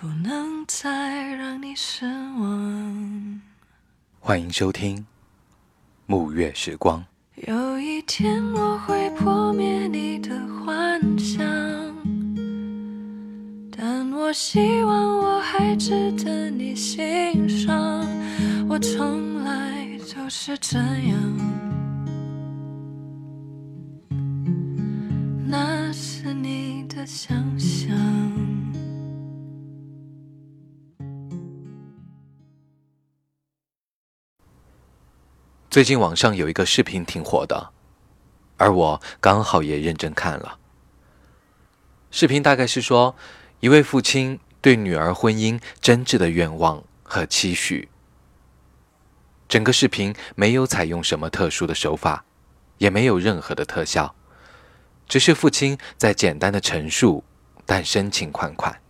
不能再让你失望。欢迎收听《暮月时光》。有一天我会破灭你的幻想，但我希望我还值得你欣赏。我从来就是这样，那是你的想最近网上有一个视频挺火的，而我刚好也认真看了。视频大概是说，一位父亲对女儿婚姻真挚的愿望和期许。整个视频没有采用什么特殊的手法，也没有任何的特效，只是父亲在简单的陈述，但深情款款，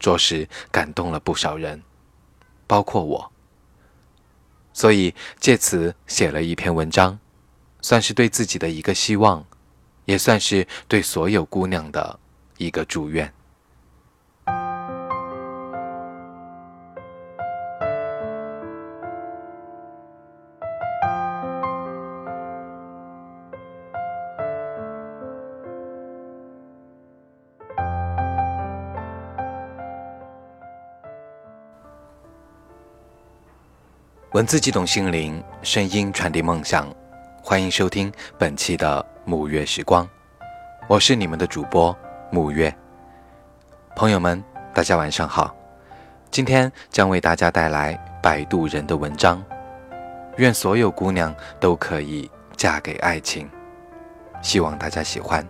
着实感动了不少人，包括我。所以借此写了一篇文章，算是对自己的一个希望，也算是对所有姑娘的一个祝愿。文字激动心灵，声音传递梦想。欢迎收听本期的沐月时光，我是你们的主播沐月。朋友们，大家晚上好。今天将为大家带来摆渡人的文章。愿所有姑娘都可以嫁给爱情，希望大家喜欢。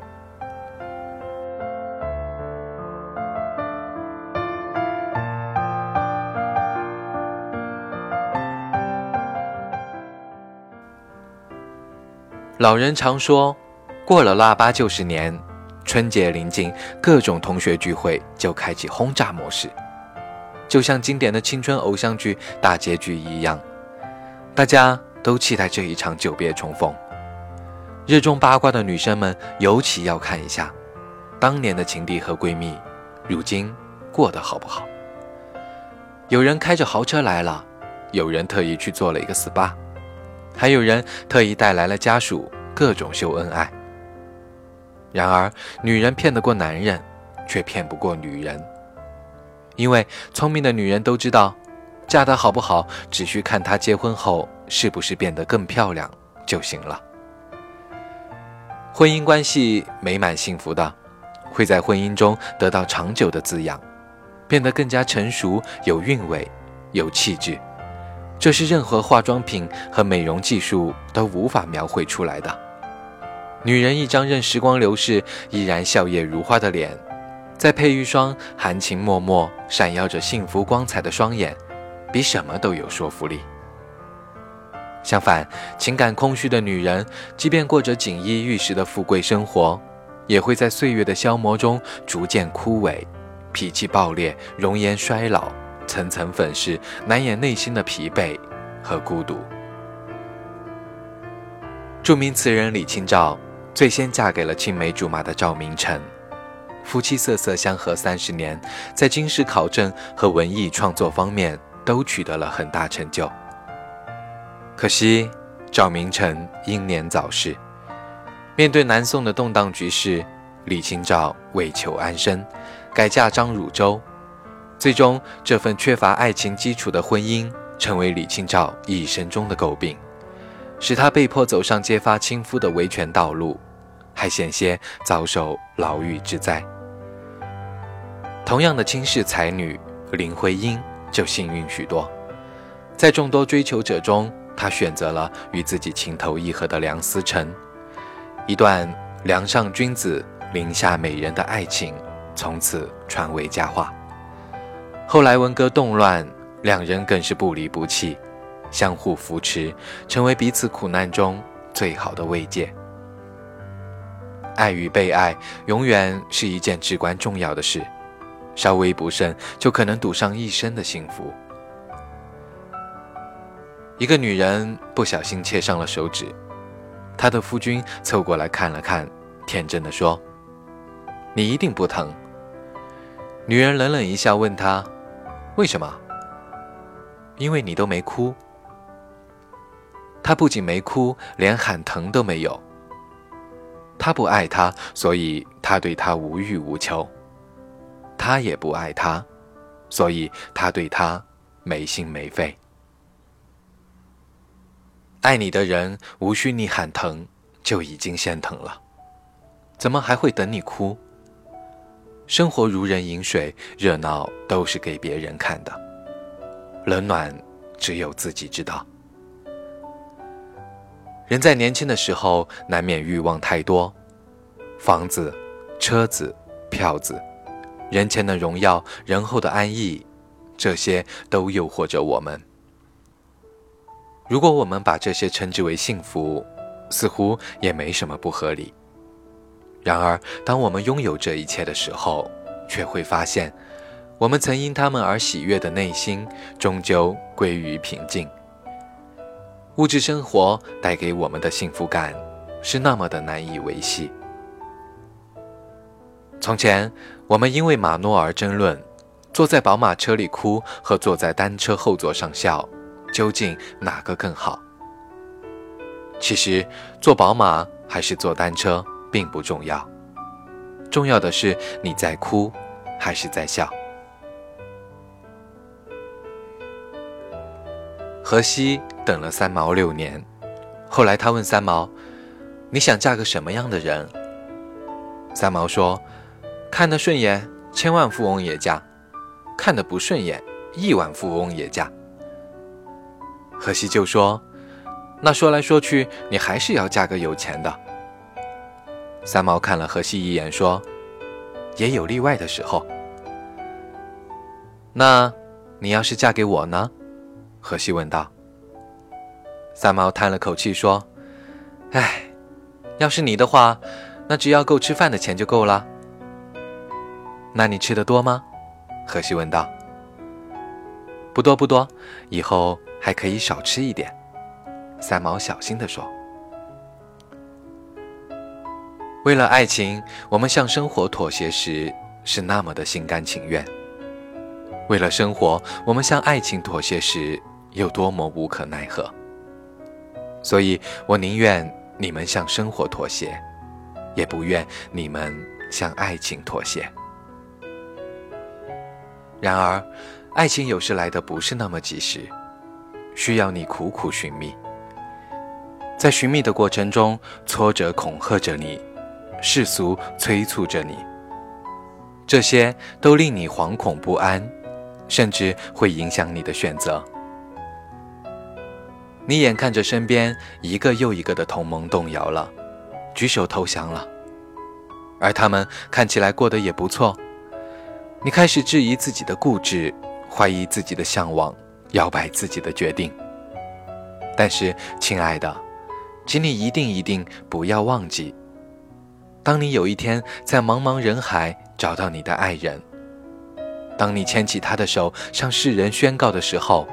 老人常说，过了腊八就是年，春节临近，各种同学聚会就开启轰炸模式，就像经典的青春偶像剧大结局一样，大家都期待这一场久别重逢。热衷八卦的女生们尤其要看一下，当年的情敌和闺蜜，如今过得好不好？有人开着豪车来了，有人特意去做了一个 SPA。还有人特意带来了家属，各种秀恩爱。然而，女人骗得过男人，却骗不过女人。因为聪明的女人都知道，嫁得好不好，只需看她结婚后是不是变得更漂亮就行了。婚姻关系美满幸福的，会在婚姻中得到长久的滋养，变得更加成熟、有韵味、有气质。这是任何化妆品和美容技术都无法描绘出来的。女人一张任时光流逝依然笑靥如花的脸，再配一双含情脉脉、闪耀着幸福光彩的双眼，比什么都有说服力。相反，情感空虚的女人，即便过着锦衣玉食的富贵生活，也会在岁月的消磨中逐渐枯萎，脾气暴烈，容颜衰老。层层粉饰，难掩内心的疲惫和孤独。著名词人李清照最先嫁给了青梅竹马的赵明诚，夫妻瑟瑟相和三十年，在经世考证和文艺创作方面都取得了很大成就。可惜赵明诚英年早逝。面对南宋的动荡局势，李清照为求安身，改嫁张汝舟。最终，这份缺乏爱情基础的婚姻成为李清照一生中的诟病，使她被迫走上揭发亲夫的维权道路，还险些遭受牢狱之灾。同样的倾世才女林徽因就幸运许多，在众多追求者中，她选择了与自己情投意合的梁思成，一段梁上君子、林下美人的爱情从此传为佳话。后来文革动乱，两人更是不离不弃，相互扶持，成为彼此苦难中最好的慰藉。爱与被爱，永远是一件至关重要的事，稍微不慎，就可能赌上一生的幸福。一个女人不小心切伤了手指，她的夫君凑过来看了看，天真的说：“你一定不疼。”女人冷冷一笑，问他：“为什么？”“因为你都没哭。”他不仅没哭，连喊疼都没有。他不爱他，所以他对他无欲无求；他也不爱他，所以他对他没心没肺。爱你的人，无需你喊疼，就已经先疼了，怎么还会等你哭？生活如人饮水，热闹都是给别人看的，冷暖只有自己知道。人在年轻的时候，难免欲望太多，房子、车子、票子，人前的荣耀，人后的安逸，这些都诱惑着我们。如果我们把这些称之为幸福，似乎也没什么不合理。然而，当我们拥有这一切的时候，却会发现，我们曾因他们而喜悦的内心，终究归于平静。物质生活带给我们的幸福感，是那么的难以维系。从前，我们因为马诺而争论，坐在宝马车里哭和坐在单车后座上笑。究竟哪个更好？其实坐宝马还是坐单车并不重要，重要的是你在哭还是在笑。荷西等了三毛六年，后来他问三毛：“你想嫁个什么样的人？”三毛说：“看得顺眼，千万富翁也嫁；看得不顺眼，亿万富翁也嫁。”荷西就说：“那说来说去，你还是要嫁个有钱的。”三毛看了荷西一眼，说：“也有例外的时候。”那，你要是嫁给我呢？荷西问道。三毛叹了口气说：“唉，要是你的话，那只要够吃饭的钱就够了。”那你吃的多吗？荷西问道。不多不多，以后。还可以少吃一点，三毛小心地说：“为了爱情，我们向生活妥协时是那么的心甘情愿；为了生活，我们向爱情妥协时有多么无可奈何。所以我宁愿你们向生活妥协，也不愿你们向爱情妥协。然而，爱情有时来的不是那么及时。”需要你苦苦寻觅，在寻觅的过程中，挫折恐吓着你，世俗催促着你，这些都令你惶恐不安，甚至会影响你的选择。你眼看着身边一个又一个的同盟动摇了，举手投降了，而他们看起来过得也不错，你开始质疑自己的固执，怀疑自己的向往。摇摆自己的决定，但是，亲爱的，请你一定一定不要忘记，当你有一天在茫茫人海找到你的爱人，当你牵起他的手向世人宣告的时候，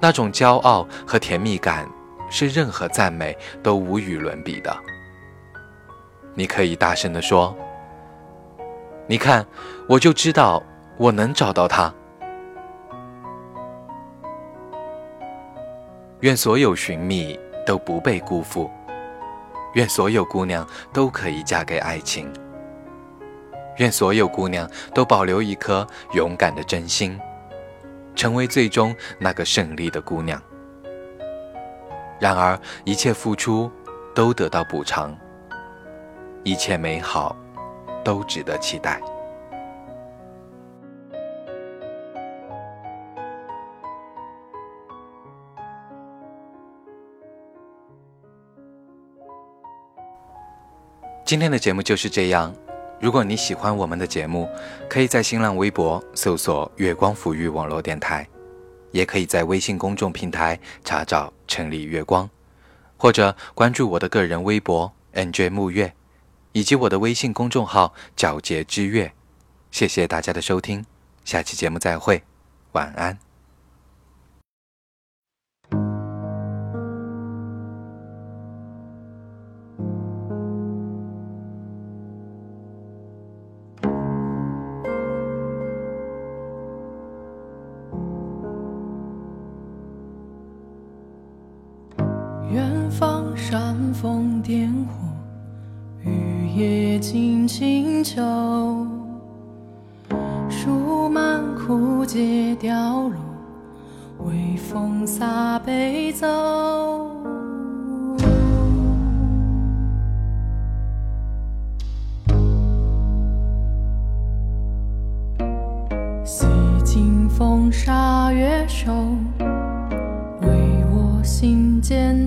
那种骄傲和甜蜜感是任何赞美都无与伦比的。你可以大声地说：“你看，我就知道我能找到他。”愿所有寻觅都不被辜负，愿所有姑娘都可以嫁给爱情，愿所有姑娘都保留一颗勇敢的真心，成为最终那个胜利的姑娘。然而，一切付出都得到补偿，一切美好都值得期待。今天的节目就是这样，如果你喜欢我们的节目，可以在新浪微博搜索“月光抚育网络电台”，也可以在微信公众平台查找“城里月光”，或者关注我的个人微博 “nj 木月”，以及我的微信公众号“皎洁之月”。谢谢大家的收听，下期节目再会，晚安。远方煽风点火，雨夜静清秋，树满枯竭凋落，微风洒悲奏。洗尽风沙月瘦。心间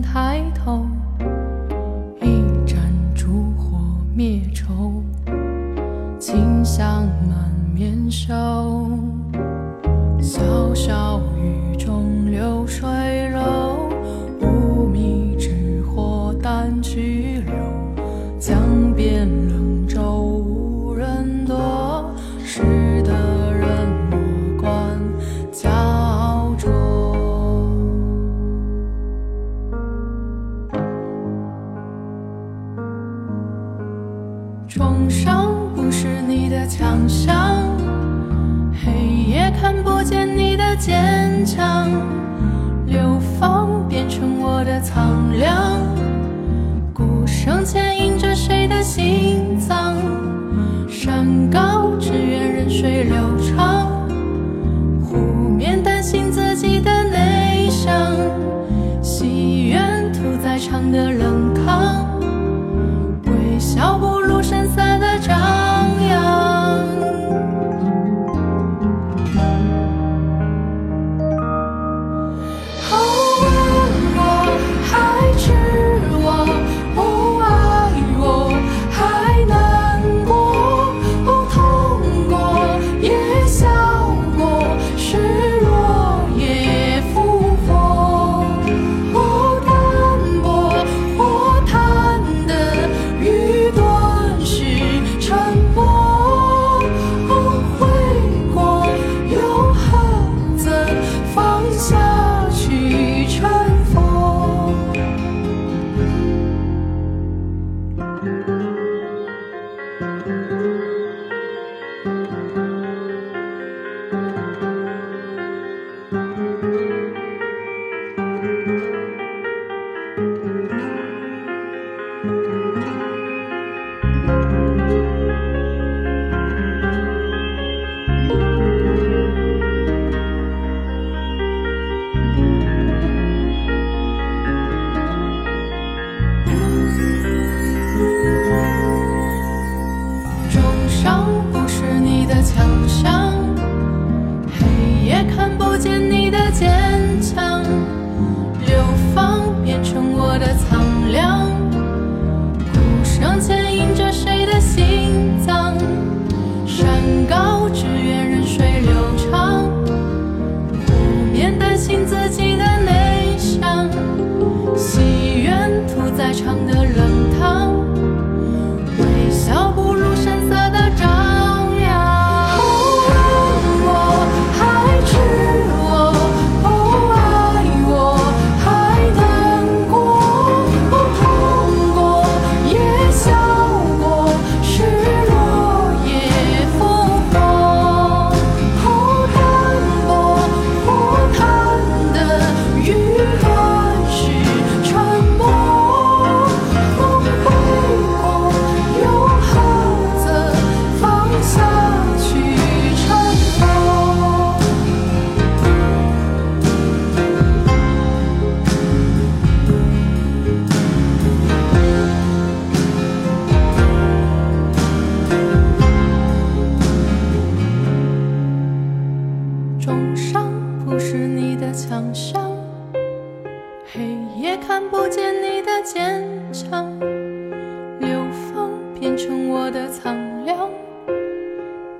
苍凉。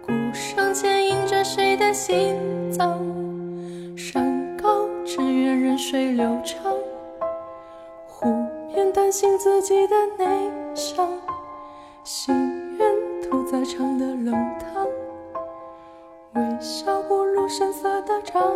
鼓声牵引着谁的心脏？山高只愿任水流长。湖面担心自己的内伤，心愿屠宰场的冷汤。微笑不露声色的张。